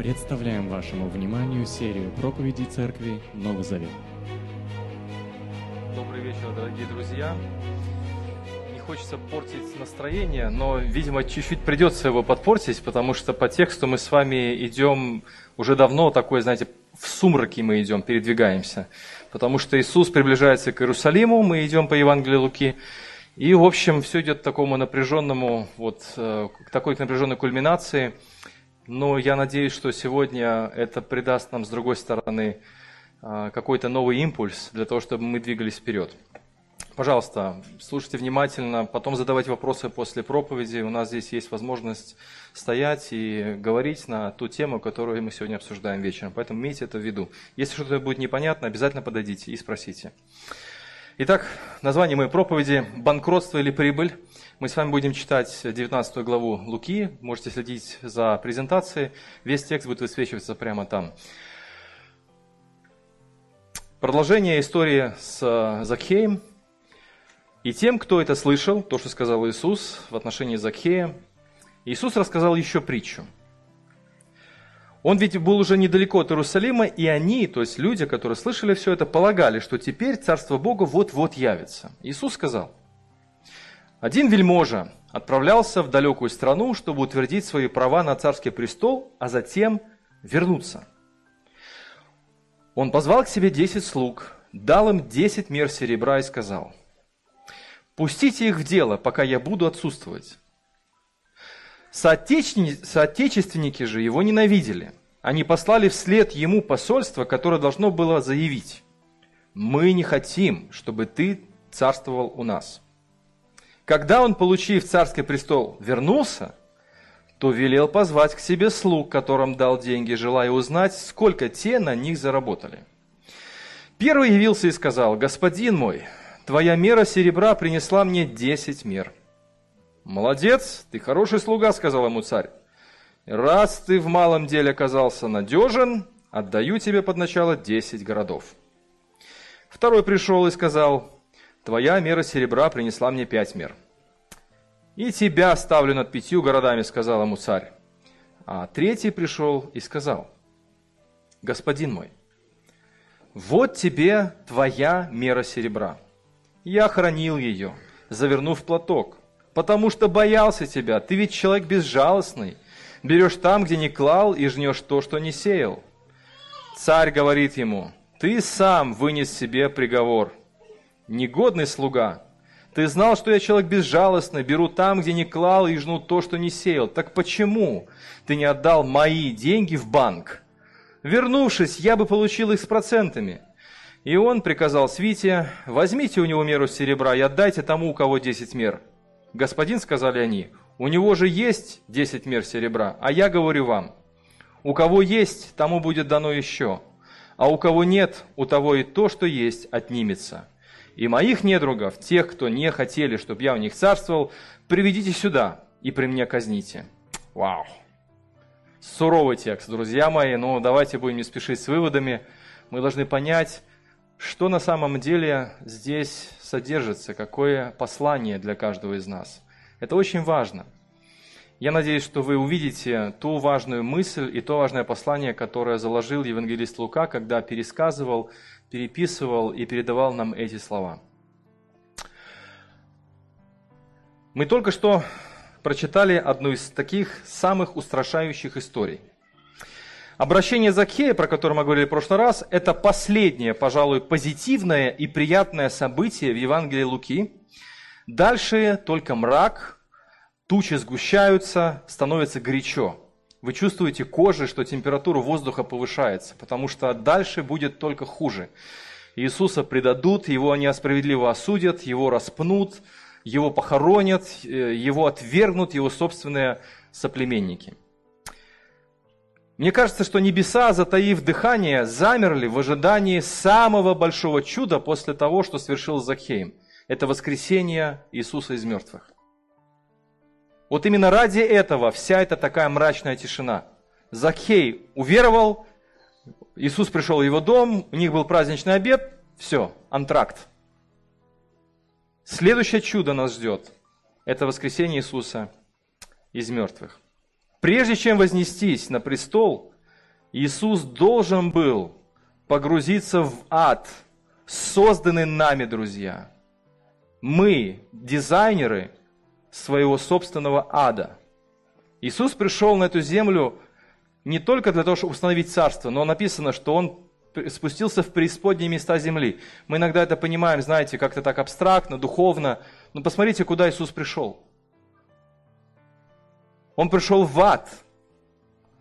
Представляем вашему вниманию серию проповедей Церкви Новый Завет. Добрый вечер, дорогие друзья. Не хочется портить настроение, но, видимо, чуть-чуть придется его подпортить, потому что по тексту мы с вами идем уже давно такой, знаете, в сумраке мы идем, передвигаемся. Потому что Иисус приближается к Иерусалиму, мы идем по Евангелию Луки, и, в общем, все идет к такому напряженному, вот, э, к такой напряженной кульминации. Но я надеюсь, что сегодня это придаст нам, с другой стороны, э, какой-то новый импульс для того, чтобы мы двигались вперед. Пожалуйста, слушайте внимательно, потом задавайте вопросы после проповеди. У нас здесь есть возможность стоять и говорить на ту тему, которую мы сегодня обсуждаем вечером. Поэтому имейте это в виду. Если что-то будет непонятно, обязательно подойдите и спросите. Итак, название моей проповеди «Банкротство или прибыль». Мы с вами будем читать 19 главу Луки. Можете следить за презентацией. Весь текст будет высвечиваться прямо там. Продолжение истории с Закхеем. И тем, кто это слышал, то, что сказал Иисус в отношении Закхея, Иисус рассказал еще притчу – он ведь был уже недалеко от Иерусалима, и они, то есть люди, которые слышали все это, полагали, что теперь Царство Бога вот-вот явится. Иисус сказал, один вельможа отправлялся в далекую страну, чтобы утвердить свои права на царский престол, а затем вернуться. Он позвал к себе десять слуг, дал им десять мер серебра и сказал, «Пустите их в дело, пока я буду отсутствовать». Соотечественники же его ненавидели. Они послали вслед ему посольство, которое должно было заявить, «Мы не хотим, чтобы ты царствовал у нас». Когда он, получив царский престол, вернулся, то велел позвать к себе слуг, которым дал деньги, желая узнать, сколько те на них заработали. Первый явился и сказал, «Господин мой, твоя мера серебра принесла мне десять мер». «Молодец, ты хороший слуга», — сказал ему царь. «Раз ты в малом деле оказался надежен, отдаю тебе под начало десять городов». Второй пришел и сказал, «Твоя мера серебра принесла мне пять мер». «И тебя ставлю над пятью городами», — сказал ему царь. А третий пришел и сказал, «Господин мой, вот тебе твоя мера серебра. Я хранил ее, завернув платок, потому что боялся тебя. Ты ведь человек безжалостный. Берешь там, где не клал, и жнешь то, что не сеял. Царь говорит ему, ты сам вынес себе приговор. Негодный слуга, ты знал, что я человек безжалостный, беру там, где не клал, и жну то, что не сеял. Так почему ты не отдал мои деньги в банк? Вернувшись, я бы получил их с процентами. И он приказал свите, возьмите у него меру серебра и отдайте тому, у кого десять мер. «Господин, — сказали они, — у него же есть десять мер серебра, а я говорю вам, у кого есть, тому будет дано еще, а у кого нет, у того и то, что есть, отнимется. И моих недругов, тех, кто не хотели, чтобы я у них царствовал, приведите сюда и при мне казните». Вау! Суровый текст, друзья мои, но давайте будем не спешить с выводами. Мы должны понять, что на самом деле здесь содержится, какое послание для каждого из нас. Это очень важно. Я надеюсь, что вы увидите ту важную мысль и то важное послание, которое заложил евангелист Лука, когда пересказывал, переписывал и передавал нам эти слова. Мы только что прочитали одну из таких самых устрашающих историй. Обращение Закхея, про которое мы говорили в прошлый раз, это последнее, пожалуй, позитивное и приятное событие в Евангелии Луки. Дальше только мрак, тучи сгущаются, становится горячо. Вы чувствуете кожей, что температура воздуха повышается, потому что дальше будет только хуже. Иисуса предадут, его они справедливо осудят, его распнут, его похоронят, э, его отвергнут его собственные соплеменники – мне кажется, что небеса, затаив дыхание, замерли в ожидании самого большого чуда после того, что совершил Захеем. Это воскресение Иисуса из мертвых. Вот именно ради этого вся эта такая мрачная тишина. Захей уверовал, Иисус пришел в его дом, у них был праздничный обед, все, антракт. Следующее чудо нас ждет. Это воскресение Иисуса из мертвых. Прежде чем вознестись на престол, Иисус должен был погрузиться в ад, созданный нами, друзья. Мы, дизайнеры своего собственного ада. Иисус пришел на эту землю не только для того, чтобы установить царство, но написано, что Он спустился в преисподние места земли. Мы иногда это понимаем, знаете, как-то так абстрактно, духовно. Но посмотрите, куда Иисус пришел. Он пришел в ад,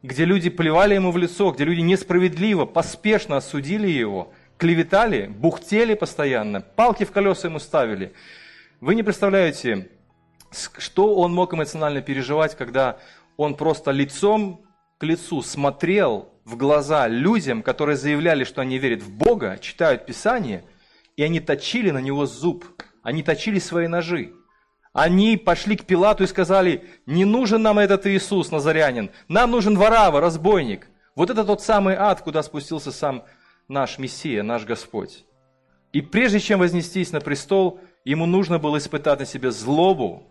где люди плевали ему в лицо, где люди несправедливо, поспешно осудили его, клеветали, бухтели постоянно, палки в колеса ему ставили. Вы не представляете, что он мог эмоционально переживать, когда он просто лицом к лицу смотрел в глаза людям, которые заявляли, что они верят в Бога, читают Писание, и они точили на него зуб, они точили свои ножи. Они пошли к Пилату и сказали, не нужен нам этот Иисус, Назарянин, нам нужен Варава, разбойник. Вот это тот самый ад, куда спустился сам наш Мессия, наш Господь. И прежде чем вознестись на престол, ему нужно было испытать на себе злобу,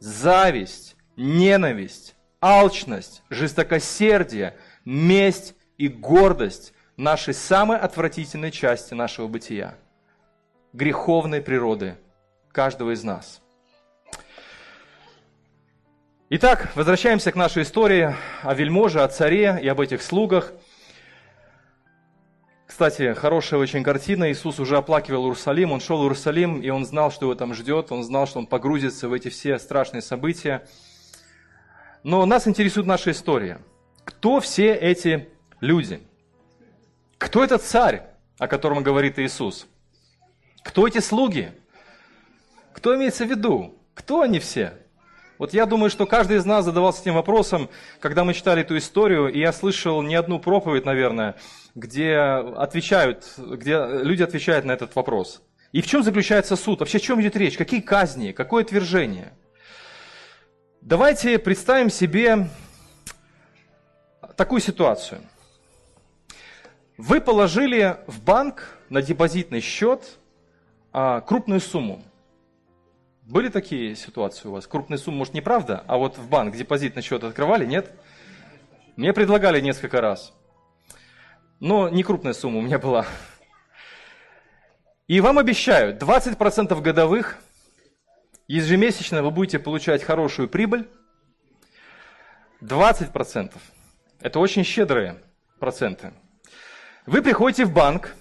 зависть, ненависть, алчность, жестокосердие, месть и гордость нашей самой отвратительной части нашего бытия, греховной природы каждого из нас. Итак, возвращаемся к нашей истории о вельможе, о царе и об этих слугах. Кстати, хорошая очень картина. Иисус уже оплакивал Иерусалим. Он шел в Иерусалим, и он знал, что его там ждет. Он знал, что он погрузится в эти все страшные события. Но нас интересует наша история. Кто все эти люди? Кто этот царь, о котором говорит Иисус? Кто эти слуги? Кто имеется в виду? Кто они все? Вот я думаю, что каждый из нас задавался этим вопросом, когда мы читали эту историю, и я слышал не одну проповедь, наверное, где отвечают, где люди отвечают на этот вопрос. И в чем заключается суд? Вообще о чем идет речь? Какие казни? Какое отвержение? Давайте представим себе такую ситуацию. Вы положили в банк на депозитный счет а, крупную сумму. Были такие ситуации у вас? Крупные суммы, может, неправда, а вот в банк депозитный счет открывали, нет? Мне предлагали несколько раз. Но не крупная сумма у меня была. И вам обещают 20% годовых, ежемесячно вы будете получать хорошую прибыль. 20%. Это очень щедрые проценты. Вы приходите в банк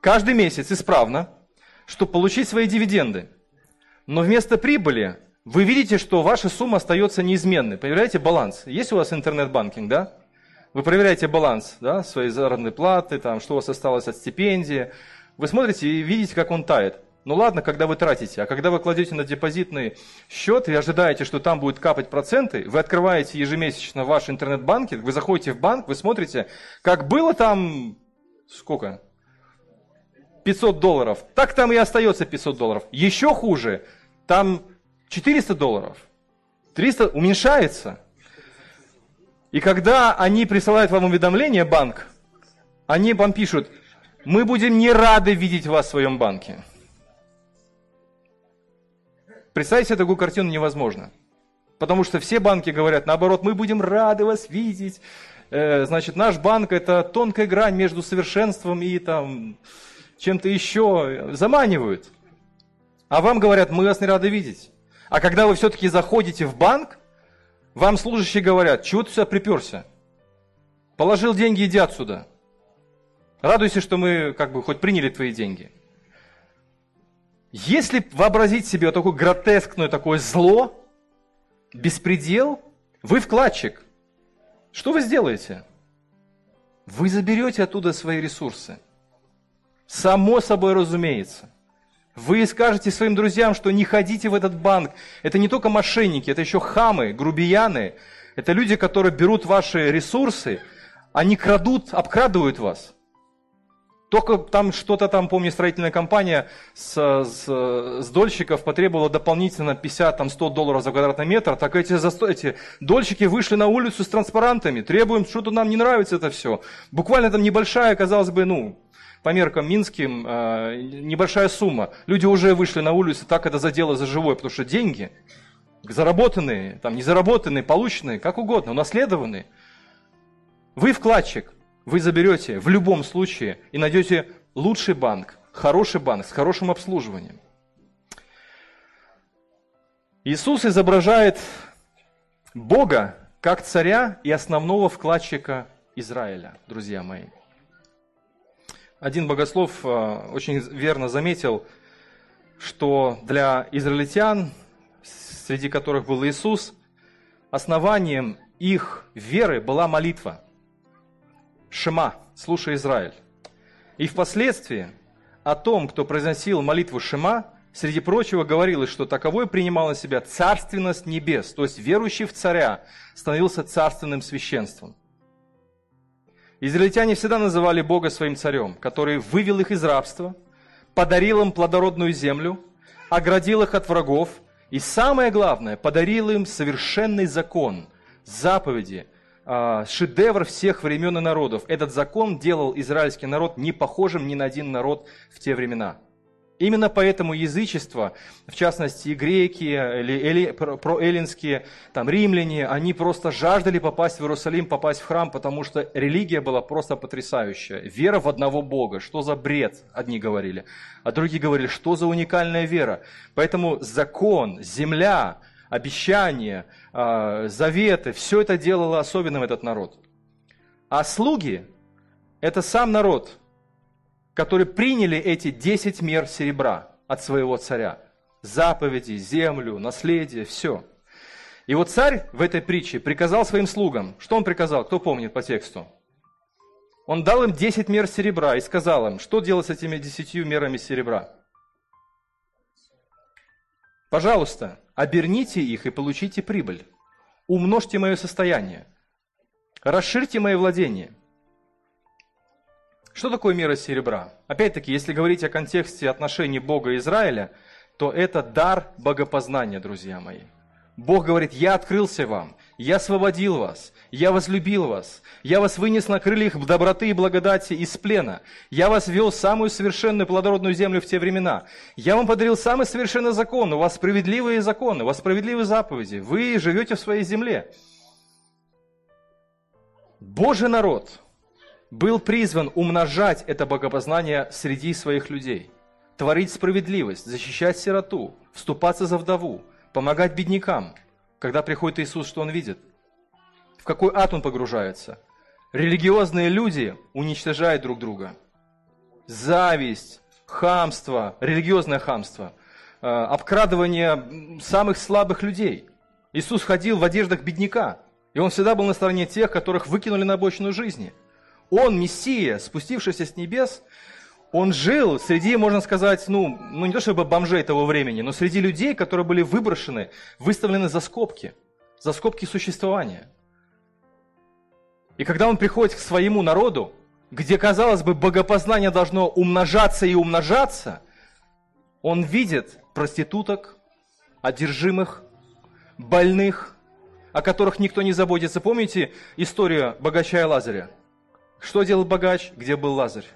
каждый месяц исправно, чтобы получить свои дивиденды. Но вместо прибыли вы видите, что ваша сумма остается неизменной. Проверяете баланс. Есть у вас интернет-банкинг, да? Вы проверяете баланс да, своей заработной платы, там, что у вас осталось от стипендии. Вы смотрите и видите, как он тает. Ну ладно, когда вы тратите, а когда вы кладете на депозитный счет и ожидаете, что там будет капать проценты, вы открываете ежемесячно ваш интернет-банкинг, вы заходите в банк, вы смотрите, как было там, сколько? 500 долларов, так там и остается 500 долларов. Еще хуже, там 400 долларов, 300 уменьшается. И когда они присылают вам уведомление, банк, они вам пишут, мы будем не рады видеть вас в своем банке. Представить себе такую картину невозможно. Потому что все банки говорят, наоборот, мы будем рады вас видеть. Э, значит, наш банк это тонкая грань между совершенством и там чем-то еще. Заманивают. А вам говорят, мы вас не рады видеть. А когда вы все-таки заходите в банк, вам служащие говорят, чего ты сюда приперся? Положил деньги, иди отсюда. Радуйся, что мы как бы хоть приняли твои деньги. Если вообразить себе вот такое гротескное такое зло, беспредел, вы вкладчик. Что вы сделаете? Вы заберете оттуда свои ресурсы. Само собой разумеется. Вы скажете своим друзьям, что не ходите в этот банк. Это не только мошенники, это еще хамы, грубияны. Это люди, которые берут ваши ресурсы, они крадут, обкрадывают вас. Только там что-то там, помню, строительная компания с, с, с дольщиков потребовала дополнительно 50-100 долларов за квадратный метр, так эти, эти дольщики вышли на улицу с транспарантами, требуем, что-то нам не нравится это все. Буквально там небольшая, казалось бы, ну, по меркам минским э, небольшая сумма. Люди уже вышли на улицу, так это задело за живое, потому что деньги заработанные, там не заработанные, полученные, как угодно, унаследованные. Вы вкладчик, вы заберете в любом случае и найдете лучший банк, хороший банк с хорошим обслуживанием. Иисус изображает Бога как царя и основного вкладчика Израиля, друзья мои. Один богослов э, очень верно заметил, что для израильтян, среди которых был Иисус, основанием их веры была молитва. Шема, слушай Израиль. И впоследствии о том, кто произносил молитву Шема, среди прочего говорилось, что таковой принимал на себя царственность небес, то есть верующий в царя становился царственным священством. Израильтяне всегда называли Бога своим царем, который вывел их из рабства, подарил им плодородную землю, оградил их от врагов и самое главное, подарил им совершенный закон, заповеди, а, шедевр всех времен и народов. Этот закон делал израильский народ не похожим ни на один народ в те времена – Именно поэтому язычество, в частности греки, или, или проэллинские, там, римляне, они просто жаждали попасть в Иерусалим, попасть в храм, потому что религия была просто потрясающая. Вера в одного Бога, что за бред, одни говорили, а другие говорили, что за уникальная вера. Поэтому закон, земля, обещания, а, заветы, все это делало особенным этот народ. А слуги – это сам народ – которые приняли эти 10 мер серебра от своего царя. Заповеди, землю, наследие, все. И вот царь в этой притче приказал своим слугам, что он приказал, кто помнит по тексту? Он дал им 10 мер серебра и сказал им, что делать с этими 10 мерами серебра? Пожалуйста, оберните их и получите прибыль. Умножьте мое состояние. Расширьте мои владения. Что такое мера серебра? Опять-таки, если говорить о контексте отношений Бога и Израиля, то это дар богопознания, друзья мои. Бог говорит, я открылся вам, я освободил вас, я возлюбил вас, я вас вынес на крыльях доброты и благодати из плена, я вас вел в самую совершенную плодородную землю в те времена, я вам подарил самый совершенный закон, у вас справедливые законы, у вас справедливые заповеди, вы живете в своей земле. Божий народ – был призван умножать это богопознание среди своих людей, творить справедливость, защищать сироту, вступаться за вдову, помогать беднякам. Когда приходит Иисус, что Он видит? В какой ад Он погружается? Религиозные люди уничтожают друг друга. Зависть, хамство, религиозное хамство, э, обкрадывание самых слабых людей. Иисус ходил в одеждах бедняка, и Он всегда был на стороне тех, которых выкинули на обочину жизни – он, Мессия, спустившийся с небес, он жил среди, можно сказать, ну, ну не то чтобы бомжей того времени, но среди людей, которые были выброшены, выставлены за скобки, за скобки существования. И когда он приходит к своему народу, где, казалось бы, богопознание должно умножаться и умножаться, он видит проституток, одержимых, больных, о которых никто не заботится. Помните историю богача и Лазаря? Что делал богач? Где был Лазарь?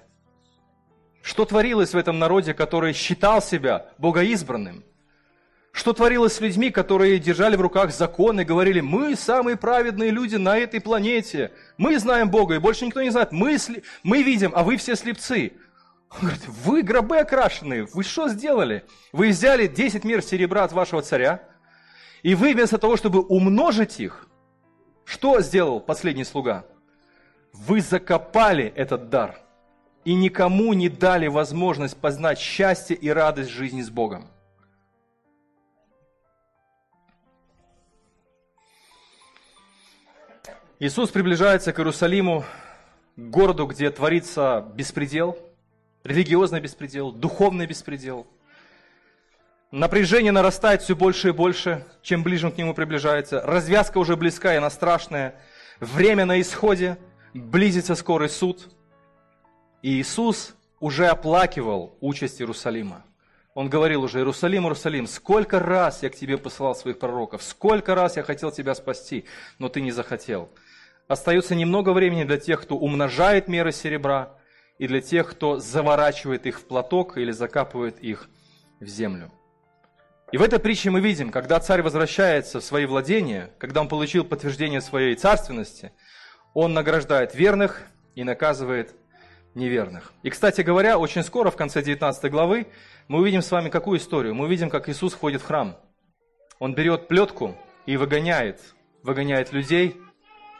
Что творилось в этом народе, который считал себя богоизбранным? Что творилось с людьми, которые держали в руках закон и говорили, мы самые праведные люди на этой планете, мы знаем Бога, и больше никто не знает, мы, сли... мы видим, а вы все слепцы. Он говорит, вы гробы окрашенные, вы что сделали? Вы взяли 10 мер серебра от вашего царя, и вы вместо того, чтобы умножить их, что сделал последний слуга? Вы закопали этот дар и никому не дали возможность познать счастье и радость жизни с Богом. Иисус приближается к Иерусалиму, к городу, где творится беспредел, религиозный беспредел, духовный беспредел. Напряжение нарастает все больше и больше, чем ближе он к нему приближается. Развязка уже близка, и она страшная. Время на исходе – близится скорый суд. И Иисус уже оплакивал участь Иерусалима. Он говорил уже, Иерусалим, Иерусалим, сколько раз я к тебе посылал своих пророков, сколько раз я хотел тебя спасти, но ты не захотел. Остается немного времени для тех, кто умножает меры серебра, и для тех, кто заворачивает их в платок или закапывает их в землю. И в этой притче мы видим, когда царь возвращается в свои владения, когда он получил подтверждение своей царственности – Он награждает верных и наказывает неверных. И, кстати говоря, очень скоро, в конце 19 главы, мы увидим с вами какую историю? Мы увидим, как Иисус входит в храм. Он берет плетку и выгоняет, выгоняет людей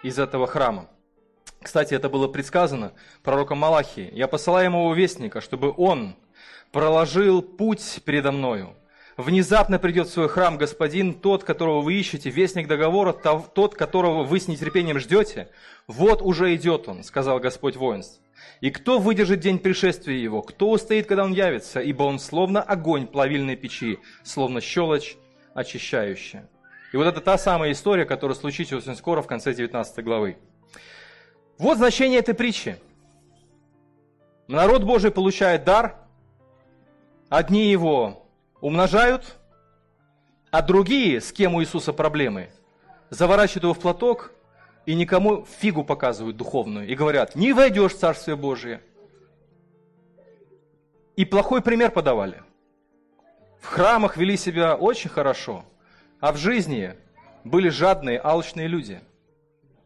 из этого храма. Кстати, это было предсказано пророком Малахии. «Я посылаю ему вестника, чтобы он проложил путь передо мною. Внезапно придет в свой храм Господин, тот, которого вы ищете, вестник договора, тот, которого вы с нетерпением ждете. Вот уже идет он, сказал Господь воинств. И кто выдержит день пришествия его? Кто устоит, когда он явится? Ибо он словно огонь плавильной печи, словно щелочь очищающая. И вот это та самая история, которая случится очень скоро в конце 19 главы. Вот значение этой притчи. Народ Божий получает дар, одни его умножают, а другие, с кем у Иисуса проблемы, заворачивают его в платок и никому фигу показывают духовную и говорят, не войдешь в Царствие Божие. И плохой пример подавали. В храмах вели себя очень хорошо, а в жизни были жадные, алчные люди –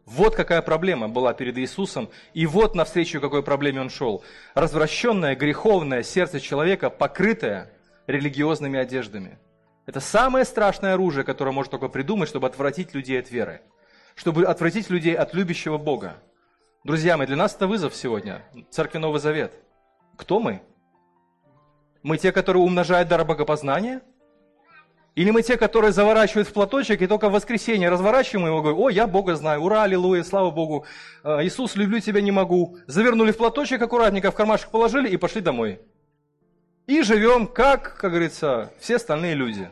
вот какая проблема была перед Иисусом, и вот навстречу какой проблеме он шел. Развращенное, греховное сердце человека, покрытое религиозными одеждами. Это самое страшное оружие, которое может только придумать, чтобы отвратить людей от веры. Чтобы отвратить людей от любящего Бога. Друзья мои, для нас это вызов сегодня. Церкви Новый Завет. Кто мы? Мы те, которые умножают дар богопознания – или мы те, которые заворачивают в платочек и только в воскресенье разворачиваем его, говорим, о, я Бога знаю, ура, аллилуйя, слава Богу, э, Иисус, люблю тебя, не могу. Завернули в платочек аккуратненько, в кармашек положили и пошли домой. И живем, как, как говорится, все остальные люди.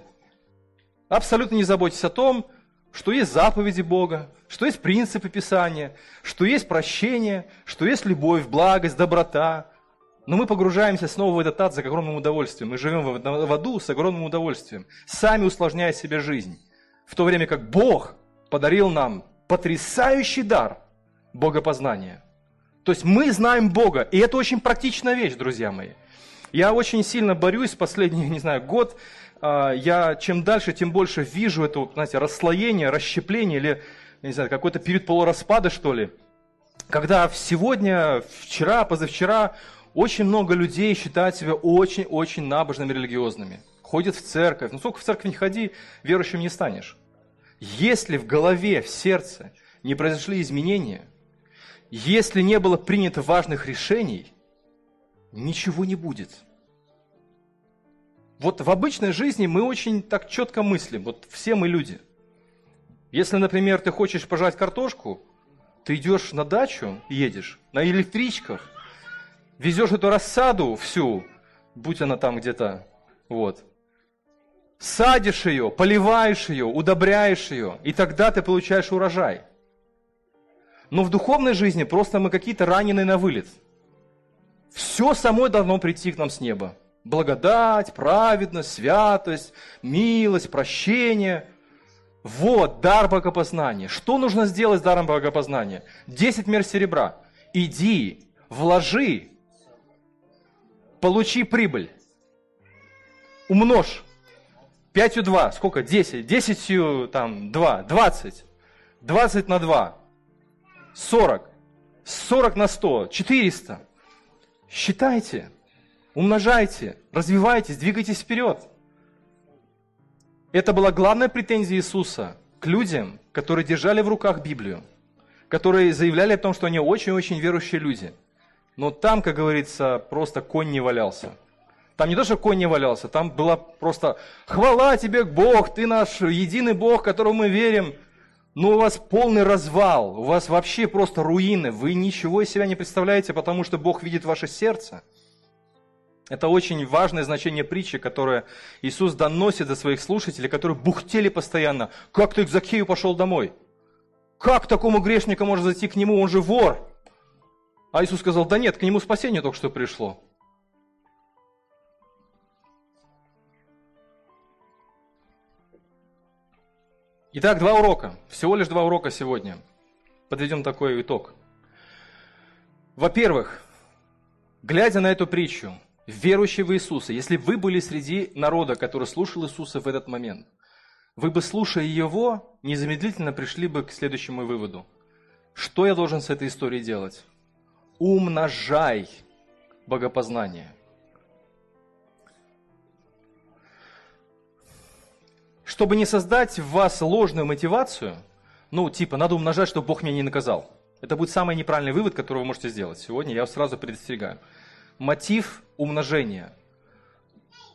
Абсолютно не заботьтесь о том, что есть заповеди Бога, что есть принципы Писания, что есть прощение, что есть любовь, благость, доброта, но мы погружаемся снова в этот ад с огромным удовольствием. Мы живем в аду с огромным удовольствием, сами усложняя себе жизнь. В то время как Бог подарил нам потрясающий дар богопознания. То есть мы знаем Бога, и это очень практичная вещь, друзья мои. Я очень сильно борюсь последний, не знаю, год. А, я чем дальше, тем больше вижу это, знаете, расслоение, расщепление или, не знаю, какой-то период полураспада, что ли. Когда сегодня, вчера, позавчера очень много людей считают себя очень-очень набожными, религиозными. Ходят в церковь. Ну, сколько в церковь не ходи, верующим не станешь. Если в голове, в сердце не произошли изменения, если не было принято важных решений, ничего не будет. Вот в обычной жизни мы очень так четко мыслим, вот все мы люди. Если, например, ты хочешь пожать картошку, ты идешь на дачу, едешь на электричках, везешь эту рассаду всю, будь она там где-то, вот, садишь ее, поливаешь ее, удобряешь ее, и тогда ты получаешь урожай. Но в духовной жизни просто мы какие-то раненые на вылет. Все самой должно прийти к нам с неба. Благодать, праведность, святость, милость, прощение. Вот дар богопознания. Что нужно сделать с даром богопознания? Десять мер серебра. Иди, вложи получи прибыль. Умножь. 5 2, сколько? 10. 10 там 2, 20. 20 на 2. 40. 40 на 100. 400. Считайте. Умножайте. Развивайтесь. Двигайтесь вперед. Это была главная претензия Иисуса к людям, которые держали в руках Библию, которые заявляли о том, что они очень-очень верующие люди – но там, как говорится, просто конь не валялся. Там не то, что конь не валялся, там была просто «Хвала тебе, Бог, ты наш единый Бог, которому мы верим». Но у вас полный развал, у вас вообще просто руины, вы ничего из себя не представляете, потому что Бог видит ваше сердце. Это очень важное значение притчи, которое Иисус доносит до своих слушателей, которые бухтели постоянно. Как ты к Закхею пошел домой? Как такому грешнику можно зайти к нему? Он же вор. А Иисус сказал, да нет, к нему спасение только что пришло. Итак, два урока. Всего лишь два урока сегодня. Подведем такой итог. Во-первых, глядя на эту притчу, верующие в Иисуса, если вы были среди народа, который слушал Иисуса в этот момент, вы бы, слушая Его, незамедлительно пришли бы к следующему выводу. Что я должен с этой историей делать? Умножай богопознание. Чтобы не создать в вас ложную мотивацию, ну, типа, надо умножать, чтобы Бог меня не наказал. Это будет самый неправильный вывод, который вы можете сделать. Сегодня я вас сразу предостерегаю. Мотив умножения.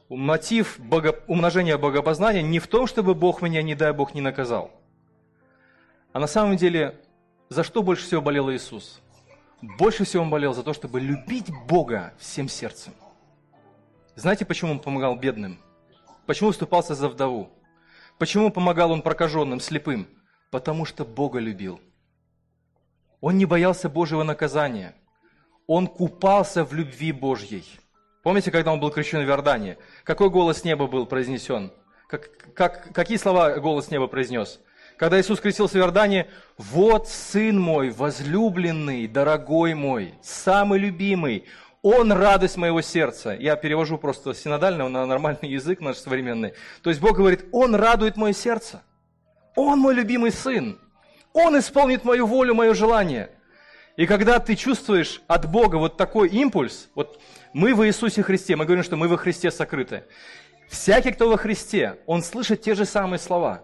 Мотив бого... умножения богопознания не в том, чтобы Бог меня, не дай Бог, не наказал. А на самом деле, за что больше всего болел Иисус? Больше всего он болел за то, чтобы любить Бога всем сердцем. Знаете, почему он помогал бедным? Почему выступался за вдову? Почему помогал он прокаженным, слепым? Потому что Бога любил. Он не боялся Божьего наказания. Он купался в любви Божьей. Помните, когда он был крещен в Иордане? Какой голос неба был произнесен? Как, как, какие слова голос неба произнес? Когда Иисус крестился в Иордане, «Вот Сын мой, возлюбленный, дорогой мой, самый любимый, он радость моего сердца. Я перевожу просто синодально на нормальный язык наш современный. То есть Бог говорит, Он радует мое сердце. Он мой любимый сын. Он исполнит мою волю, мое желание. И когда ты чувствуешь от Бога вот такой импульс, вот мы в Иисусе Христе, мы говорим, что мы во Христе сокрыты. Всякий, кто во Христе, он слышит те же самые слова.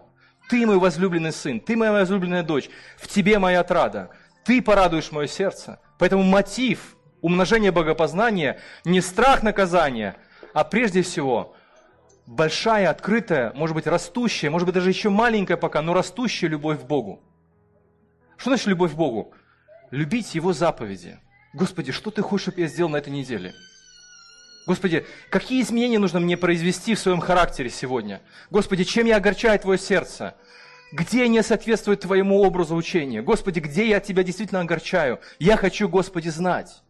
Ты мой возлюбленный сын, ты моя возлюбленная дочь, в тебе моя отрада, ты порадуешь мое сердце. Поэтому мотив Умножение богопознания не страх наказания, а прежде всего большая, открытая, может быть, растущая, может быть, даже еще маленькая пока, но растущая любовь к Богу. Что значит любовь к Богу? Любить Его заповеди. Господи, что Ты хочешь, чтобы я сделал на этой неделе? Господи, какие изменения нужно мне произвести в своем характере сегодня? Господи, чем я огорчаю Твое сердце? Где не соответствует Твоему образу учения? Господи, где я Тебя действительно огорчаю? Я хочу, Господи, знать.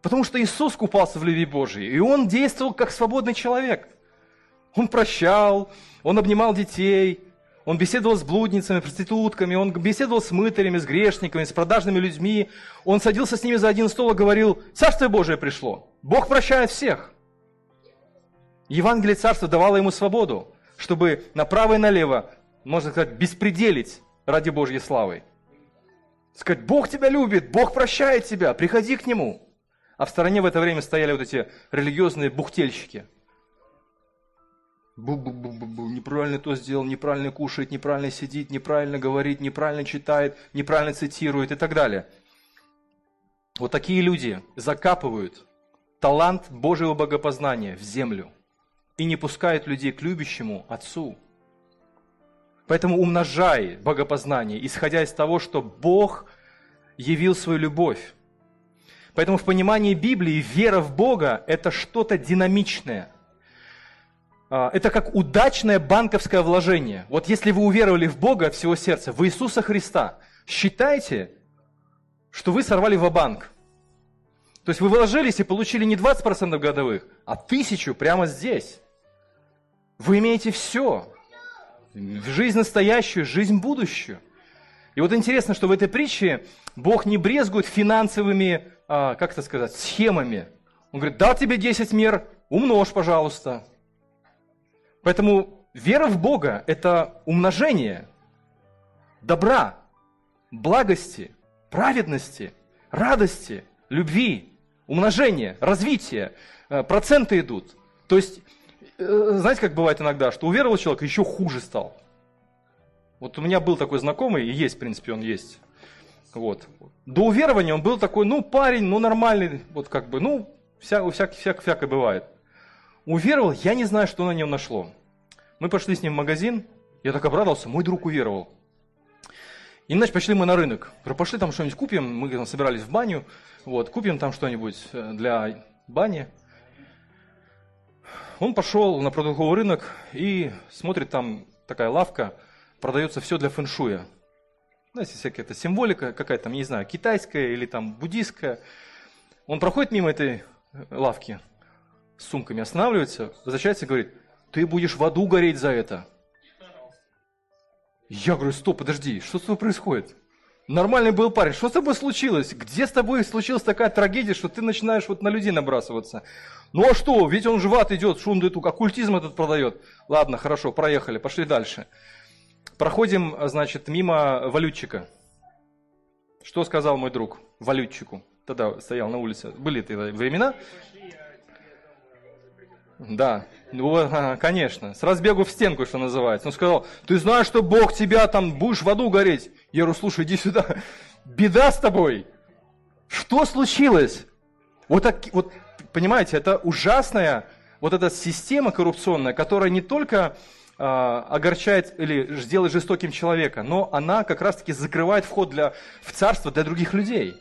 Потому что Иисус купался в любви Божьей, и Он действовал как свободный человек. Он прощал, Он обнимал детей, Он беседовал с блудницами, проститутками, Он беседовал с мытарями, с грешниками, с продажными людьми. Он садился с ними за один стол и говорил, Царствие Божие пришло, Бог прощает всех. Евангелие Царства давало ему свободу, чтобы направо и налево, можно сказать, беспределить ради Божьей славы. Сказать, Бог тебя любит, Бог прощает тебя, приходи к Нему. А в стороне в это время стояли вот эти религиозные бухтельщики. Бу-бу-бу-бу, неправильно то сделал, неправильно кушает, неправильно сидит, неправильно говорит, неправильно читает, неправильно цитирует и так далее. Вот такие люди закапывают талант Божьего богопознания в землю и не пускают людей к любящему Отцу. Поэтому умножай богопознание, исходя из того, что Бог явил свою любовь. Поэтому в понимании Библии вера в Бога – это что-то динамичное. А, это как удачное банковское вложение. Вот если вы уверовали в Бога от всего сердца, в Иисуса Христа, считайте, что вы сорвали в банк. То есть вы вложились и получили не 20% годовых, а тысячу прямо здесь. Вы имеете все. Жизнь настоящую, жизнь будущую. И вот интересно, что в этой притче Бог не брезгует финансовыми а, как это сказать, схемами. Он говорит, дал тебе 10 мер, умножь, пожалуйста. Поэтому вера в Бога – это умножение добра, благости, праведности, радости, любви, умножение, развитие. Э, проценты идут. То есть, э, знаете, как бывает иногда, что уверовал человек, еще хуже стал. Вот у меня был такой знакомый, и есть, в принципе, он есть. Вот. До уверования он был такой, ну, парень, ну, нормальный, вот как бы, ну, вся, всяк, всяк, всякое бывает. Уверовал, я не знаю, что на нем нашло. Мы пошли с ним в магазин, я так обрадовался, мой друг уверовал. И, значит, пошли мы на рынок. Говорю, пошли там что-нибудь купим, мы там собирались в баню, вот, купим там что-нибудь э, для бани. Он пошел на продуктовый рынок и смотрит, там такая лавка, продается все для фэншуя. Знаете, всякая это символика какая-то, не знаю, китайская или там буддийская. Он проходит мимо этой э, лавки с сумками, останавливается, возвращается и говорит, ты будешь в аду гореть за это. Я говорю, стоп, подожди, что с тобой происходит? Нормальный был парень, что с тобой случилось? Где с тобой случилась такая трагедия, что ты начинаешь вот на людей набрасываться? Ну а что, ведь он же в ад идет, тут оккультизм этот продает. Ладно, хорошо, проехали, пошли дальше. Проходим, значит, мимо валютчика. Что сказал мой друг валютчику? Тогда стоял на улице. Были это времена? Да, ну, конечно, с разбегу в стенку, что называется. Он сказал, ты знаешь, что Бог тебя там, будешь в аду гореть. Я говорю, слушай, иди сюда, беда с тобой. Что случилось? Вот, так, вот понимаете, это ужасная вот эта система коррупционная, которая не только э, огорчает или делает жестоким человека, но она как раз-таки закрывает вход для, в царство для других людей.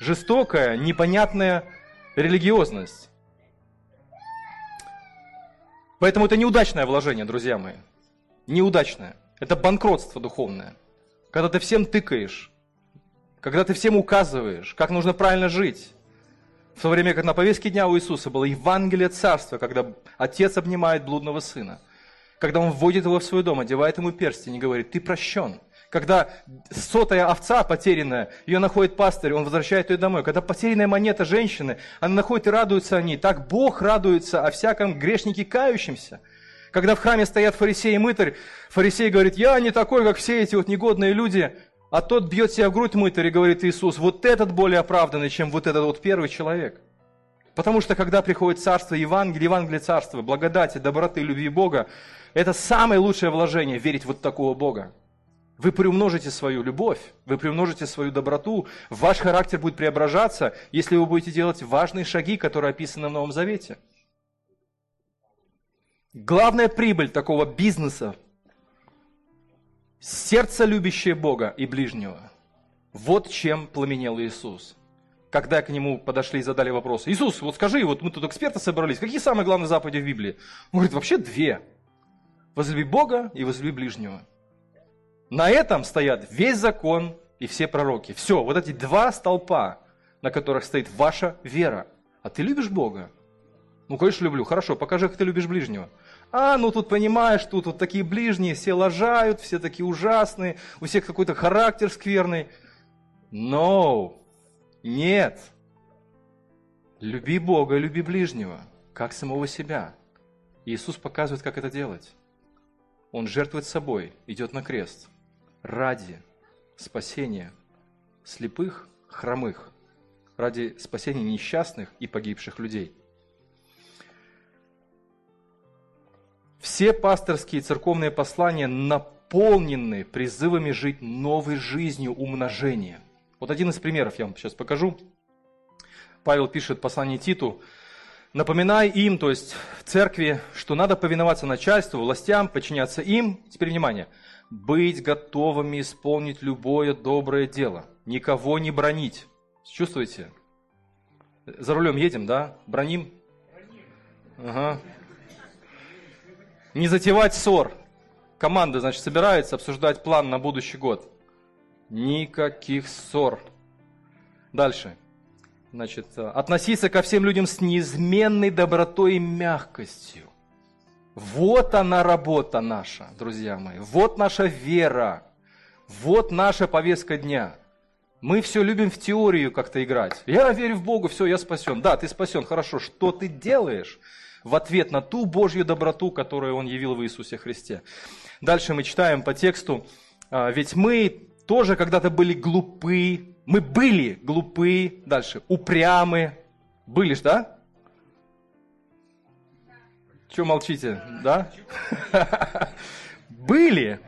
Жестокая, непонятная религиозность. Поэтому это неудачное вложение, друзья мои. Неудачное. Это банкротство духовное. Когда ты всем тыкаешь, когда ты всем указываешь, как нужно правильно жить. В то время как на повестке дня у Иисуса было Евангелие Царства, когда отец обнимает блудного сына, когда он вводит его в свой дом, одевает ему перстень и говорит, ты прощен – когда сотая овца потерянная, ее находит пастырь, он возвращает ее домой. Когда потерянная монета женщины, она находит и радуется о ней. Так Бог радуется о всяком грешнике кающемся. Когда в храме стоят фарисеи и мытарь, фарисей говорит, я не такой, как все эти вот негодные люди, а тот бьет себя в грудь мытарь и говорит Иисус, вот этот более оправданный, чем вот этот вот первый человек. Потому что когда приходит Царство Евангелие, Евангелие Царства, благодати, доброты, любви Бога, это самое лучшее вложение, верить вот такого Бога. Вы приумножите свою любовь, вы приумножите свою доброту, ваш характер будет преображаться, если вы будете делать важные шаги, которые описаны в Новом Завете. Главная прибыль такого бизнеса – сердце, любящее Бога и ближнего. Вот чем пламенел Иисус. Когда к нему подошли и задали вопрос, Иисус, вот скажи, вот мы тут эксперты собрались, какие самые главные заповеди в Библии? Он говорит, вообще две. Возлюби Бога и возлюби ближнего. На этом стоят весь закон и все пророки. Все, вот эти два столпа, на которых стоит ваша вера. А ты любишь Бога? Ну, конечно, люблю. Хорошо, покажи, как ты любишь ближнего. А, ну тут понимаешь, тут вот такие ближние, все лажают, все такие ужасные, у всех какой-то характер скверный. No, нет. Люби Бога, люби ближнего, как самого себя. Иисус показывает, как это делать. Он жертвует собой, идет на крест ради спасения слепых, хромых, ради спасения несчастных и погибших людей. Все пасторские и церковные послания наполнены призывами жить новой жизнью умножения. Вот один из примеров я вам сейчас покажу. Павел пишет в послании Титу, напоминай им, то есть в церкви, что надо повиноваться начальству, властям, подчиняться им. Теперь внимание – быть готовыми исполнить любое доброе дело, никого не бронить. Чувствуете? За рулем едем, да? Броним? Ага. Не затевать ссор. Команда, значит, собирается обсуждать план на будущий год. Никаких ссор. Дальше. Значит, относиться ко всем людям с неизменной добротой и мягкостью. Вот она работа наша, друзья мои. Вот наша вера. Вот наша повестка дня. Мы все любим в теорию как-то играть. Я верю в Бога, все, я спасен. Да, ты спасен, хорошо. Что ты делаешь в ответ на ту Божью доброту, которую Он явил в Иисусе Христе? Дальше мы читаем по тексту. «А, ведь мы тоже когда-то были глупы. Мы были глупы. Дальше. Упрямы. Были ж, да? Чего молчите, да? Были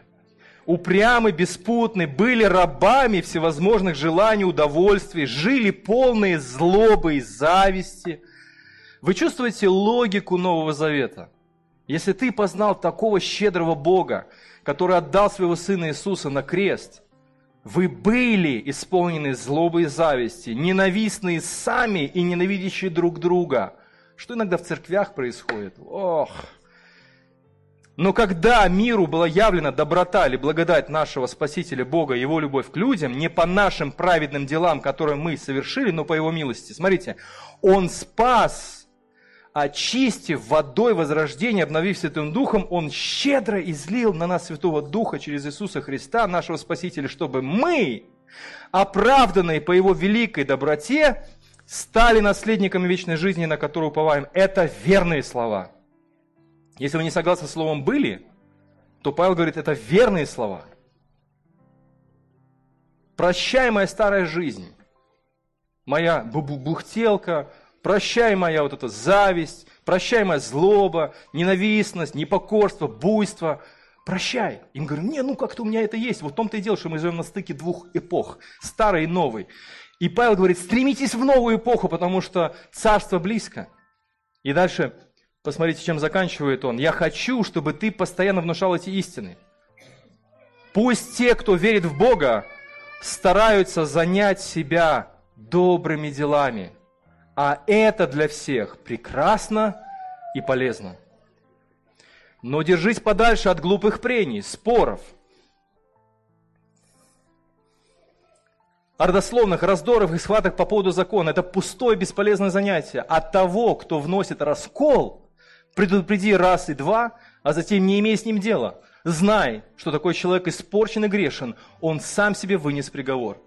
упрямы, беспутны, были рабами всевозможных желаний, удовольствий, жили полные злобы и зависти. Вы чувствуете логику Нового Завета? Если ты познал такого щедрого Бога, который отдал своего Сына Иисуса на крест, вы были исполнены злобы и зависти, ненавистные сами и ненавидящие друг друга – что иногда в церквях происходит? Ох! Но когда миру была явлена доброта или благодать нашего Спасителя Бога, Его любовь к людям, не по нашим праведным делам, которые мы совершили, но по Его милости, смотрите, Он спас, очистив водой возрождения, обновив Святым Духом, Он щедро излил на нас Святого Духа через Иисуса Христа, нашего Спасителя, чтобы мы, оправданные по Его великой доброте, стали наследниками вечной жизни, на которую уповаем. Это верные слова. Если вы не согласны с словом «были», то Павел говорит, это верные слова. прощай моя старая жизнь, моя бухтелка, прощай моя вот эта зависть, прощай моя злоба, ненавистность, непокорство, буйство, прощай. Им говорю, не, ну как-то у меня это есть. Вот в том-то и дело, что мы живем на стыке двух эпох, старой и новой. И Павел говорит, стремитесь в новую эпоху, потому что царство близко. И дальше, посмотрите, чем заканчивает он. Я хочу, чтобы ты постоянно внушал эти истины. Пусть те, кто верит в Бога, стараются занять себя добрыми делами. А это для всех прекрасно и полезно. Но держись подальше от глупых прений, споров, родословных раздоров и схваток по поводу закона. Это пустое, бесполезное занятие. От того, кто вносит раскол, предупреди раз и два, а затем не имей с ним дела. Знай, что такой человек испорчен и грешен, он сам себе вынес приговор.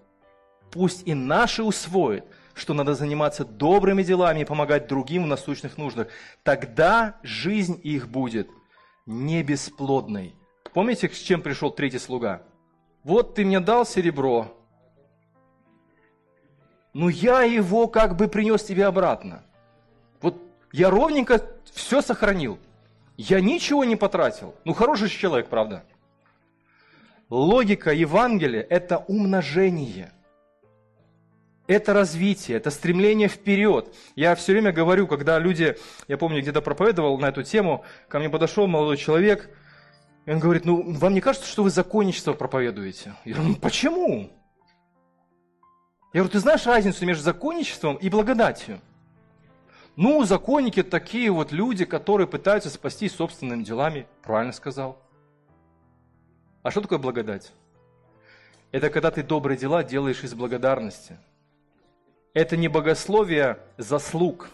Пусть и наши усвоят, что надо заниматься добрыми делами и помогать другим в насущных нуждах. Тогда жизнь их будет не бесплодной. Помните, с чем пришел третий слуга? Вот ты мне дал серебро, но я его как бы принес тебе обратно. Вот я ровненько все сохранил. Я ничего не потратил. Ну, хороший человек, правда? Логика Евангелия – это умножение. Это развитие, это стремление вперед. Я все время говорю, когда люди, я помню, где-то проповедовал на эту тему, ко мне подошел молодой человек, и он говорит, ну, вам не кажется, что вы законничество проповедуете? Я говорю, ну, почему? Я говорю, ты знаешь разницу между законничеством и благодатью? Ну, законники такие вот люди, которые пытаются спастись собственными делами. Правильно сказал. А что такое благодать? Это когда ты добрые дела делаешь из благодарности. Это не богословие заслуг.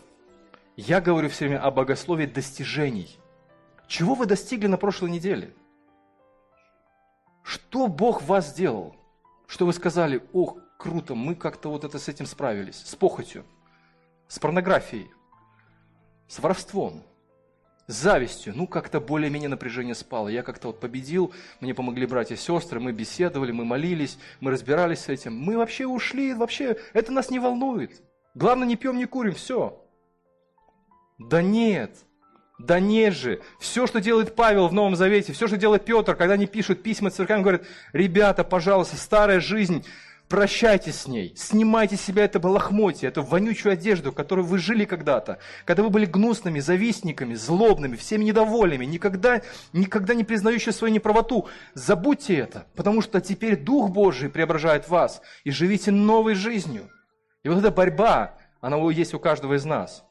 Я говорю все время о богословии достижений. Чего вы достигли на прошлой неделе? Что Бог вас сделал? Что вы сказали, ох, круто, мы как-то вот это с этим справились, с похотью, с порнографией, с воровством, с завистью. Ну, как-то более-менее напряжение спало. Я как-то вот победил, мне помогли братья и сестры, мы беседовали, мы молились, мы разбирались с этим. Мы вообще ушли, вообще, это нас не волнует. Главное, не пьем, не курим, все. Да нет, да нет же. Все, что делает Павел в Новом Завете, все, что делает Петр, когда они пишут письма церквям, говорят, ребята, пожалуйста, старая жизнь, Прощайтесь с ней, снимайте с себя это лохмотье, эту вонючую одежду, которой вы жили когда-то, когда вы были гнусными, завистниками, злобными, всеми недовольными, никогда, никогда не признающие свою неправоту. Забудьте это, потому что теперь Дух Божий преображает вас, и живите новой жизнью. И вот эта борьба, она есть у каждого из нас.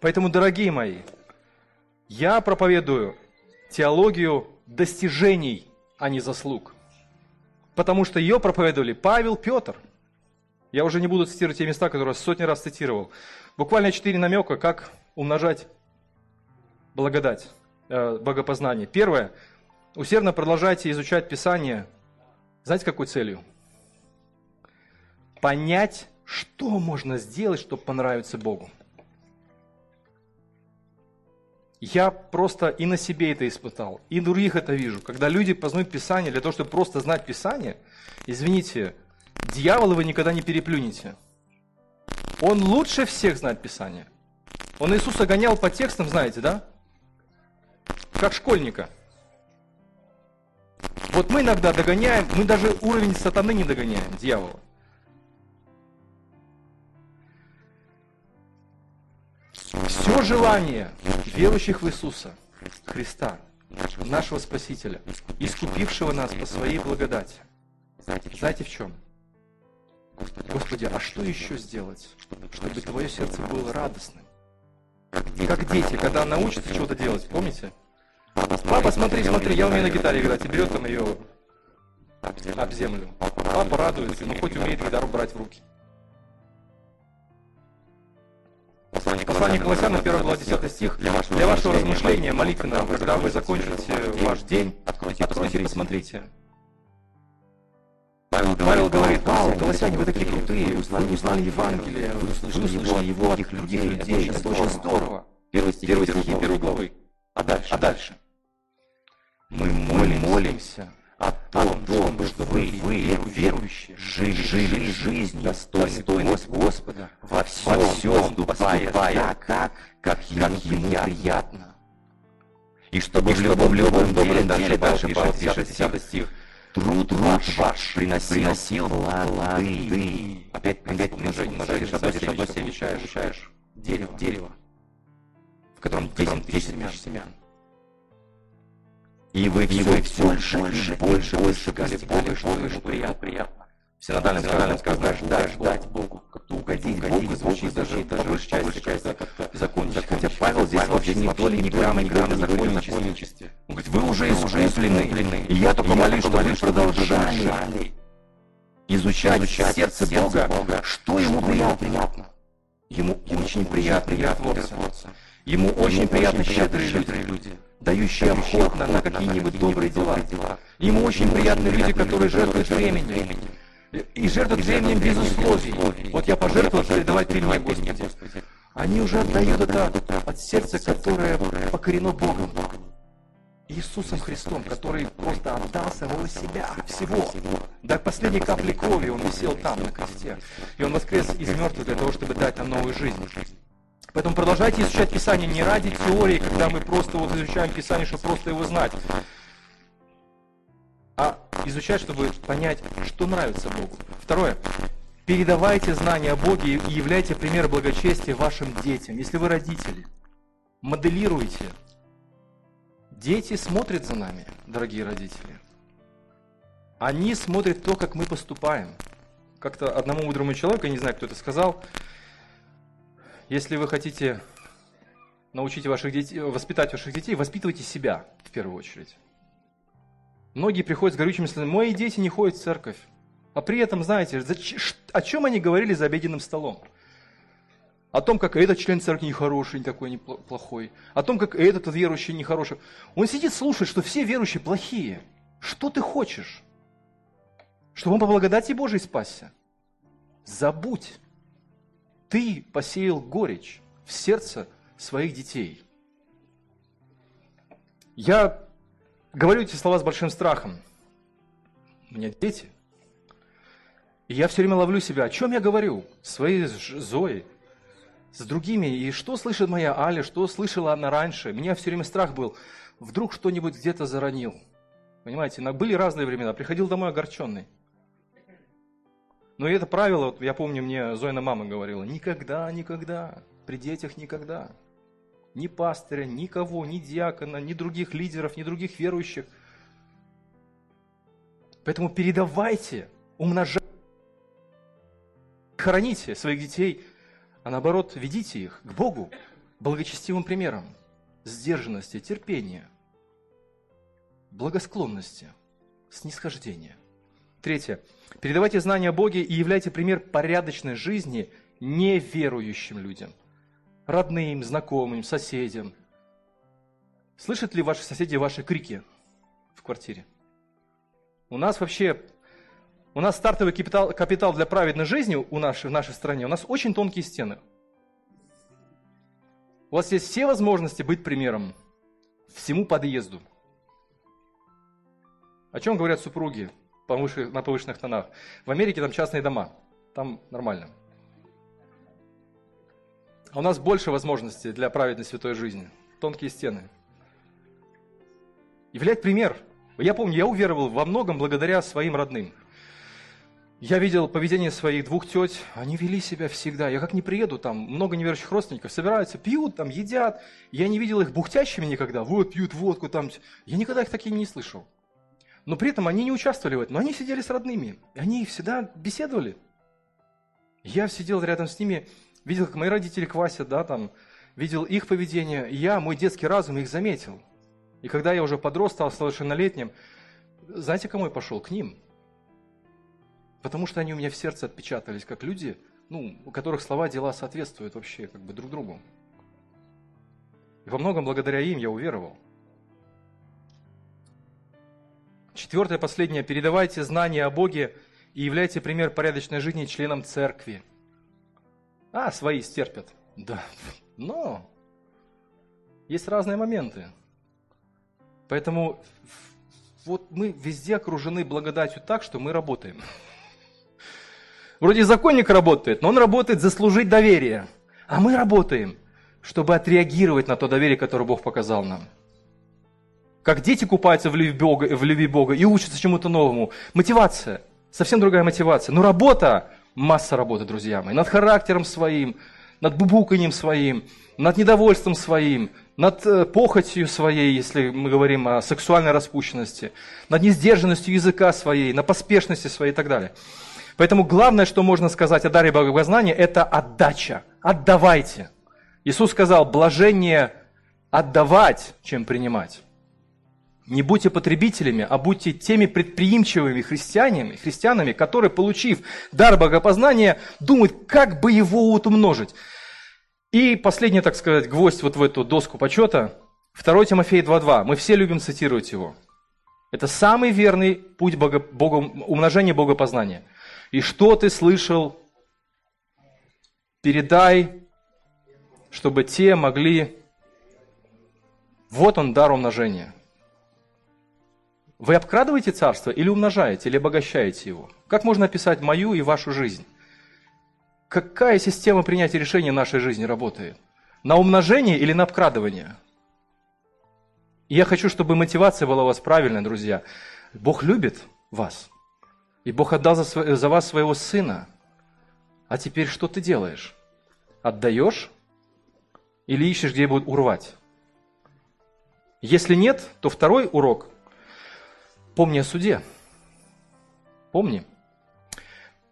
Поэтому, дорогие мои, я проповедую теологию достижений, а не заслуг потому что ее проповедовали Павел, Петр. Я уже не буду цитировать те места, которые сотни раз цитировал. Буквально четыре намека, как умножать благодать, э, богопознание. Первое. Усердно продолжайте изучать Писание. Знаете, какой целью? Понять, что можно сделать, чтобы понравиться Богу. Я просто и на себе это испытал, и других это вижу. Когда люди познают Писание для того, чтобы просто знать Писание, извините, дьявола вы никогда не переплюнете. Он лучше всех знает Писание. Он Иисуса гонял по текстам, знаете, да? Как школьника. Вот мы иногда догоняем, мы даже уровень сатаны не догоняем, дьявола. Все желание верующих в Иисуса Христа, нашего Спасителя, искупившего нас по своей благодати. Знаете в чем? Господи, а что еще сделать, чтобы твое сердце было радостным? Как дети, когда научатся что-то делать, помните? Папа, смотри, смотри, я умею на гитаре играть, и берет там ее об землю. Папа радуется, но хоть умеет гитару брать в руки. Послание к Колоссянам, 1 глава, 10 стих. Для вашего, для вашего размышления, молитвенного, когда вы закончите ваш день, откройте, и посмотрите. Павел, Павел говорит, Павел, Колоссяне, вы такие крутые, вы узнали, узнали Евангелие, вы услышали его, его от других людей, людей. Это очень здорово. Первый стих, первый стихи первой главы. А дальше? А дальше? Мы молимся о том, том чтобы вы, вы, верующие, жили, жили жизнь достойной Господа, во всем, во всем поступая так, как, как ему, приятно. И чтобы, и в любом добром деле, дальше Павел пишет, 10 стих, труд, труд ваш приносил, приносил плоды. Опять, опять умножение, умножаешь одно, одно семя, обещаешь дерево, дерево, в котором 10 тысяч семян. И вы, и вы все больше, больше, больше, больше, больше, больше, больше, приятно, приятно. В синодальном сказано, сказано, ждать, ждать Богу, как-то угодить, угодить Богу, звучит даже, даже большей части, части как-то законничество. Хотя Павел здесь вообще ни доли, ни грамма, ни грамма законничестве. Он говорит, вы уже искуплены, и я только молюсь, чтобы вы продолжали изучать сердце Бога, что ему приятно. Ему очень приятно миротворца. Ему очень приятно щедрые люди дающие охотно на какие-нибудь добрые дела. Ему очень приятны люди, которые жертвуют временем. И жертвуют временем без условий. Вот я пожертвовал передавать перед Господи. Они уже отдают это от сердца, которое покорено Богом. Иисусом Христом, который просто отдал самого себя, всего. До последней капли крови Он висел там, на кресте. И Он воскрес из мертвых для того, чтобы дать нам новую жизнь. Поэтому продолжайте изучать Писание не ради теории, когда мы просто вот изучаем Писание, чтобы просто его знать, а изучать, чтобы понять, что нравится Богу. Второе. Передавайте знания о Боге и являйте пример благочестия вашим детям. Если вы родители, моделируйте. Дети смотрят за нами, дорогие родители. Они смотрят то, как мы поступаем. Как-то одному мудрому человеку, я не знаю, кто это сказал, если вы хотите научить ваших детей, воспитать ваших детей, воспитывайте себя в первую очередь. Многие приходят с горючими словами, мои дети не ходят в церковь. А при этом, знаете, о чем они говорили за обеденным столом? О том, как этот член церкви нехороший, не такой неплохой. О том, как этот верующий нехороший. Он сидит, слушает, что все верующие плохие. Что ты хочешь? Чтобы он по благодати Божией спасся? Забудь ты посеял горечь в сердце своих детей. Я говорю эти слова с большим страхом. У меня дети. И я все время ловлю себя. О чем я говорю? Своей Зоей, с другими. И что слышит моя Аля, что слышала она раньше? Меня все время страх был. Вдруг что-нибудь где-то заронил. Понимаете, были разные времена. Приходил домой огорченный. Но это правило, вот я помню, мне Зоина мама говорила, никогда, никогда, при детях никогда. Ни пастыря, никого, ни диакона, ни других лидеров, ни других верующих. Поэтому передавайте, умножайте, храните своих детей, а наоборот, ведите их к Богу благочестивым примером сдержанности, терпения, благосклонности, снисхождения. Третье. Передавайте знания о Боге и являйте пример порядочной жизни неверующим людям. Родным, знакомым, соседям. Слышат ли ваши соседи ваши крики в квартире? У нас вообще, у нас стартовый капитал, капитал для праведной жизни у нас, в нашей стране, у нас очень тонкие стены. У вас есть все возможности быть примером всему подъезду. О чем говорят супруги? На повышенных тонах. В Америке там частные дома, там нормально. А у нас больше возможностей для праведной святой жизни. Тонкие стены. Являть пример. Я помню, я уверовал во многом благодаря своим родным. Я видел поведение своих двух теть, они вели себя всегда. Я как не приеду, там много неверующих родственников собираются, пьют, там едят. Я не видел их бухтящими никогда, вот пьют водку там. Я никогда их такие не слышал. Но при этом они не участвовали в этом, но они сидели с родными, они всегда беседовали. Я сидел рядом с ними, видел, как мои родители квасят, да, там, видел их поведение, и я, мой детский разум их заметил. И когда я уже подрос, стал совершеннолетним, знаете, кому я пошел? К ним. Потому что они у меня в сердце отпечатались, как люди, ну, у которых слова, дела соответствуют вообще как бы друг другу. И во многом благодаря им я уверовал. Четвертое, последнее. Передавайте знания о Боге и являйте пример порядочной жизни членам церкви. А, свои стерпят. Да, но есть разные моменты. Поэтому вот мы везде окружены благодатью так, что мы работаем. Вроде законник работает, но он работает заслужить доверие. А мы работаем, чтобы отреагировать на то доверие, которое Бог показал нам. Как дети купаются в любви Бога, в любви Бога и учатся чему-то новому. Мотивация. Совсем другая мотивация. Но работа, масса работы, друзья мои. Над характером своим, над бубуканием своим, над недовольством своим, над э, похотью своей, если мы говорим о сексуальной распущенности, над несдержанностью языка своей, на поспешности своей и так далее. Поэтому главное, что можно сказать о даре богопознания, это отдача. Отдавайте. Иисус сказал, блажение отдавать, чем принимать. Не будьте потребителями, а будьте теми предприимчивыми христианами, христианами, которые, получив дар богопознания, думают, как бы его умножить. И последний, так сказать, гвоздь вот в эту доску почета, 2 Тимофея 2.2. Мы все любим цитировать его. Это самый верный путь бого, бого, умножения богопознания. И что ты слышал, передай, чтобы те могли... Вот он, дар умножения – вы обкрадываете царство или умножаете, или обогащаете его? Как можно описать мою и вашу жизнь? Какая система принятия решений в нашей жизни работает? На умножение или на обкрадывание? И я хочу, чтобы мотивация была у вас правильная, друзья. Бог любит вас. И Бог отдал за, за вас своего сына. А теперь что ты делаешь? Отдаешь? Или ищешь, где будет урвать? Если нет, то второй урок Помни о суде. Помни.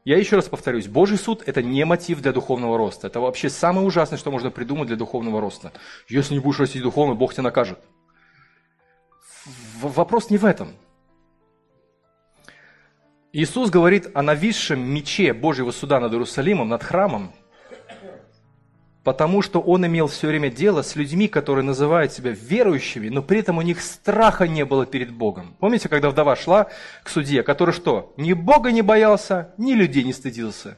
Я еще раз повторюсь, Божий суд – это не мотив для духовного роста. Это вообще самое ужасное, что можно придумать для духовного роста. Если не будешь расти духовно, Бог тебя накажет. Вопрос не в этом. Иисус говорит о нависшем мече Божьего суда над Иерусалимом, над храмом, Потому что он имел все время дело с людьми, которые называют себя верующими, но при этом у них страха не было перед Богом. Помните, когда вдова шла к судье, который что? Ни Бога не боялся, ни людей не стыдился.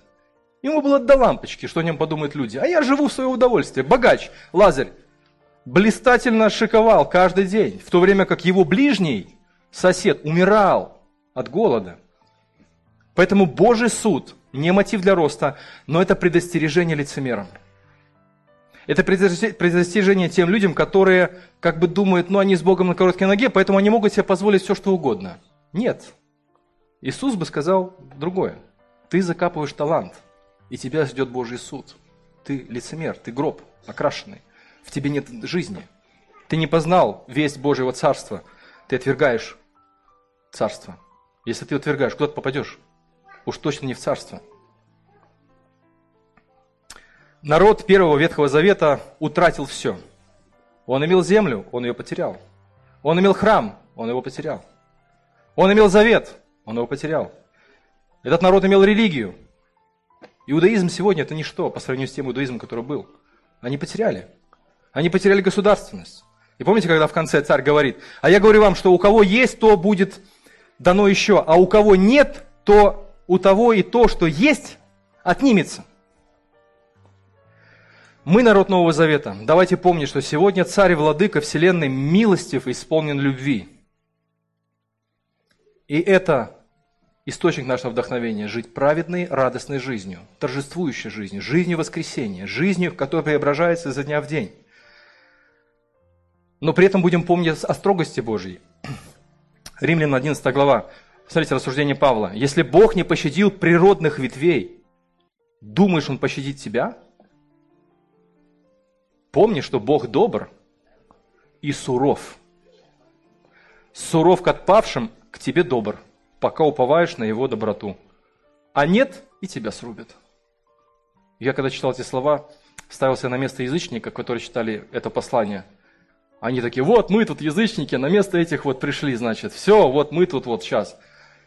Ему было до лампочки, что о нем подумают люди. А я живу в свое удовольствие. Богач, Лазарь, блистательно шиковал каждый день, в то время как его ближний сосед умирал от голода. Поэтому Божий суд не мотив для роста, но это предостережение лицемерам. Это предостижение тем людям, которые как бы думают, ну они с Богом на короткой ноге, поэтому они могут себе позволить все, что угодно. Нет. Иисус бы сказал другое. Ты закапываешь талант, и тебя ждет Божий суд. Ты лицемер, ты гроб окрашенный. В тебе нет жизни. Ты не познал весть Божьего Царства. Ты отвергаешь Царство. Если ты отвергаешь, куда ты попадешь? Уж точно не в Царство народ первого Ветхого Завета утратил все. Он имел землю, он ее потерял. Он имел храм, он его потерял. Он имел завет, он его потерял. Этот народ имел религию. Иудаизм сегодня это ничто по сравнению с тем иудаизмом, который был. Они потеряли. Они потеряли государственность. И помните, когда в конце царь говорит, а я говорю вам, что у кого есть, то будет дано еще, а у кого нет, то у того и то, что есть, отнимется. Мы народ Нового Завета. Давайте помнить, что сегодня царь и владыка вселенной милостив и исполнен любви. И это источник нашего вдохновения – жить праведной, радостной жизнью, торжествующей жизнью, жизнью воскресения, жизнью, которая преображается изо дня в день. Но при этом будем помнить о строгости Божьей. Римлян 11 глава. Смотрите, рассуждение Павла. «Если Бог не пощадил природных ветвей, думаешь, Он пощадит тебя?» Помни, что Бог добр и суров. Суров к отпавшим, к тебе добр, пока уповаешь на его доброту. А нет, и тебя срубят. Я когда читал эти слова, ставился на место язычника, которые читали это послание. Они такие, вот мы тут язычники, на место этих вот пришли, значит. Все, вот мы тут вот сейчас.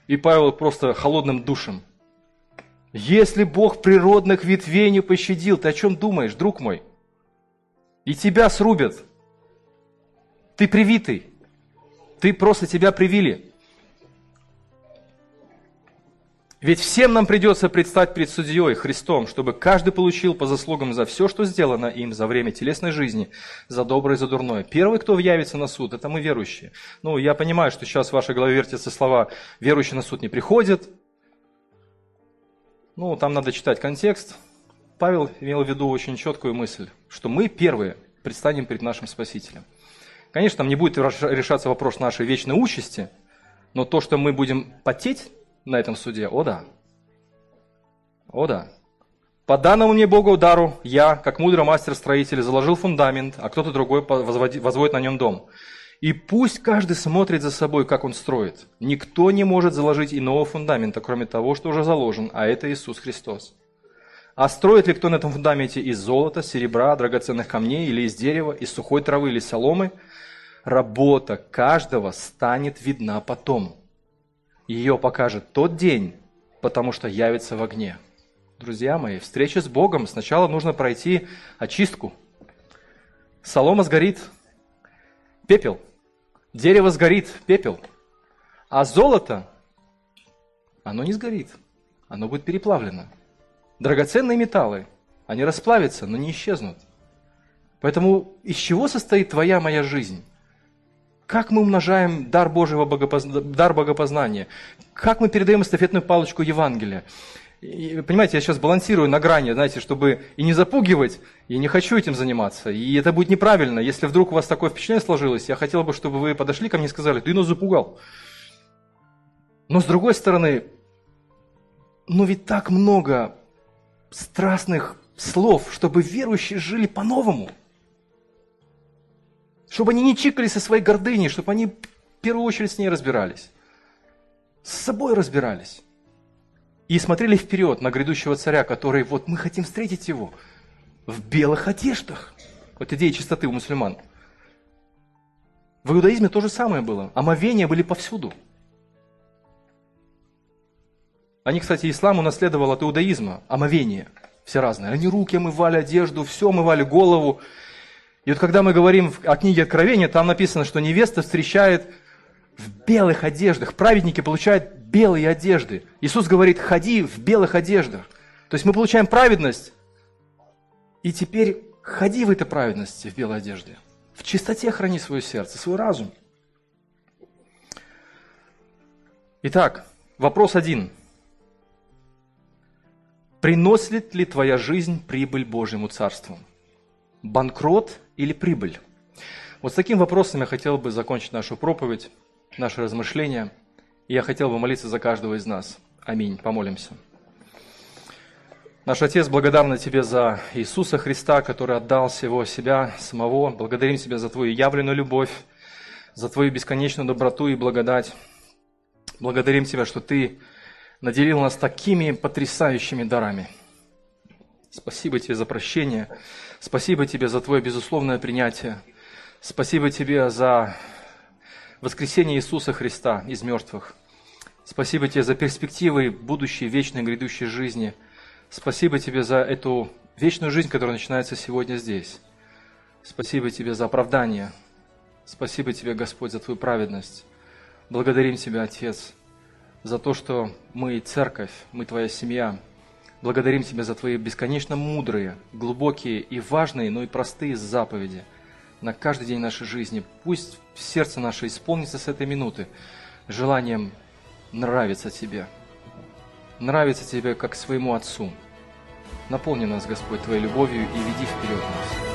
И Павел просто холодным душем. Если Бог природных ветвей не пощадил, ты о чем думаешь, друг мой? И тебя срубят. Ты привитый. Ты просто тебя привили. Ведь всем нам придется предстать перед судьей Христом, чтобы каждый получил по заслугам за все, что сделано им за время телесной жизни, за доброе и за дурное. Первый, кто явится на суд, это мы верующие. Ну, я понимаю, что сейчас в вашей голове вертятся слова «верующий на суд не приходит». Ну, там надо читать контекст. Павел имел в виду очень четкую мысль, что мы первые предстанем перед нашим Спасителем. Конечно, там не будет решаться вопрос нашей вечной участи, но то, что мы будем потеть на этом суде? О да. О да. По данному мне Богу удару, я, как мудрый мастер-строитель, заложил фундамент, а кто-то другой возводит на нем дом. И пусть каждый смотрит за собой, как он строит. Никто не может заложить иного фундамента, кроме того, что уже заложен, а это Иисус Христос. А строит ли кто на этом фундаменте из золота, серебра, драгоценных камней или из дерева, из сухой травы или соломы, работа каждого станет видна потом. Ее покажет тот день, потому что явится в огне. Друзья мои, встреча с Богом сначала нужно пройти очистку. Солома сгорит, пепел. Дерево сгорит, пепел. А золото, оно не сгорит, оно будет переплавлено. Драгоценные металлы, они расплавятся, но не исчезнут. Поэтому из чего состоит твоя моя жизнь? Как мы умножаем дар Божьего богопозна... дар богопознания? Как мы передаем эстафетную палочку Евангелия? И, понимаете, я сейчас балансирую на грани, знаете, чтобы и не запугивать, и не хочу этим заниматься. И это будет неправильно. Если вдруг у вас такое впечатление сложилось, я хотел бы, чтобы вы подошли ко мне и сказали, ты нас запугал. Но с другой стороны, ну ведь так много страстных слов, чтобы верующие жили по-новому – чтобы они не чикали со своей гордыней, чтобы они в первую очередь с ней разбирались. С собой разбирались. И смотрели вперед на грядущего царя, который, вот мы хотим встретить его в белых одеждах. Вот идея чистоты у мусульман. В иудаизме то же самое было. Омовения были повсюду. Они, кстати, ислам унаследовал от иудаизма. Омовения. Все разные. Они руки омывали, одежду, все омывали, голову. И вот когда мы говорим о книге Откровения, там написано, что невеста встречает в белых одеждах. Праведники получают белые одежды. Иисус говорит, ходи в белых одеждах. То есть мы получаем праведность, и теперь ходи в этой праведности, в белой одежде. В чистоте храни свое сердце, свой разум. Итак, вопрос один. Приносит ли твоя жизнь прибыль Божьему Царству? банкрот или прибыль? Вот с таким вопросом я хотел бы закончить нашу проповедь, наше размышление. И я хотел бы молиться за каждого из нас. Аминь. Помолимся. Наш Отец, благодарны Тебе за Иисуса Христа, который отдал всего себя самого. Благодарим Тебя за Твою явленную любовь, за Твою бесконечную доброту и благодать. Благодарим Тебя, что Ты наделил нас такими потрясающими дарами. Спасибо Тебе за прощение. Спасибо Тебе за Твое безусловное принятие. Спасибо Тебе за воскресение Иисуса Христа из мертвых. Спасибо Тебе за перспективы будущей, вечной, грядущей жизни. Спасибо Тебе за эту вечную жизнь, которая начинается сегодня здесь. Спасибо Тебе за оправдание. Спасибо Тебе, Господь, за Твою праведность. Благодарим Тебя, Отец, за то, что мы церковь, мы Твоя семья – Благодарим Тебя за Твои бесконечно мудрые, глубокие и важные, но и простые заповеди на каждый день нашей жизни. Пусть сердце наше исполнится с этой минуты желанием нравиться Тебе, нравиться Тебе как своему Отцу. Наполни нас, Господь, Твоей любовью и веди вперед нас.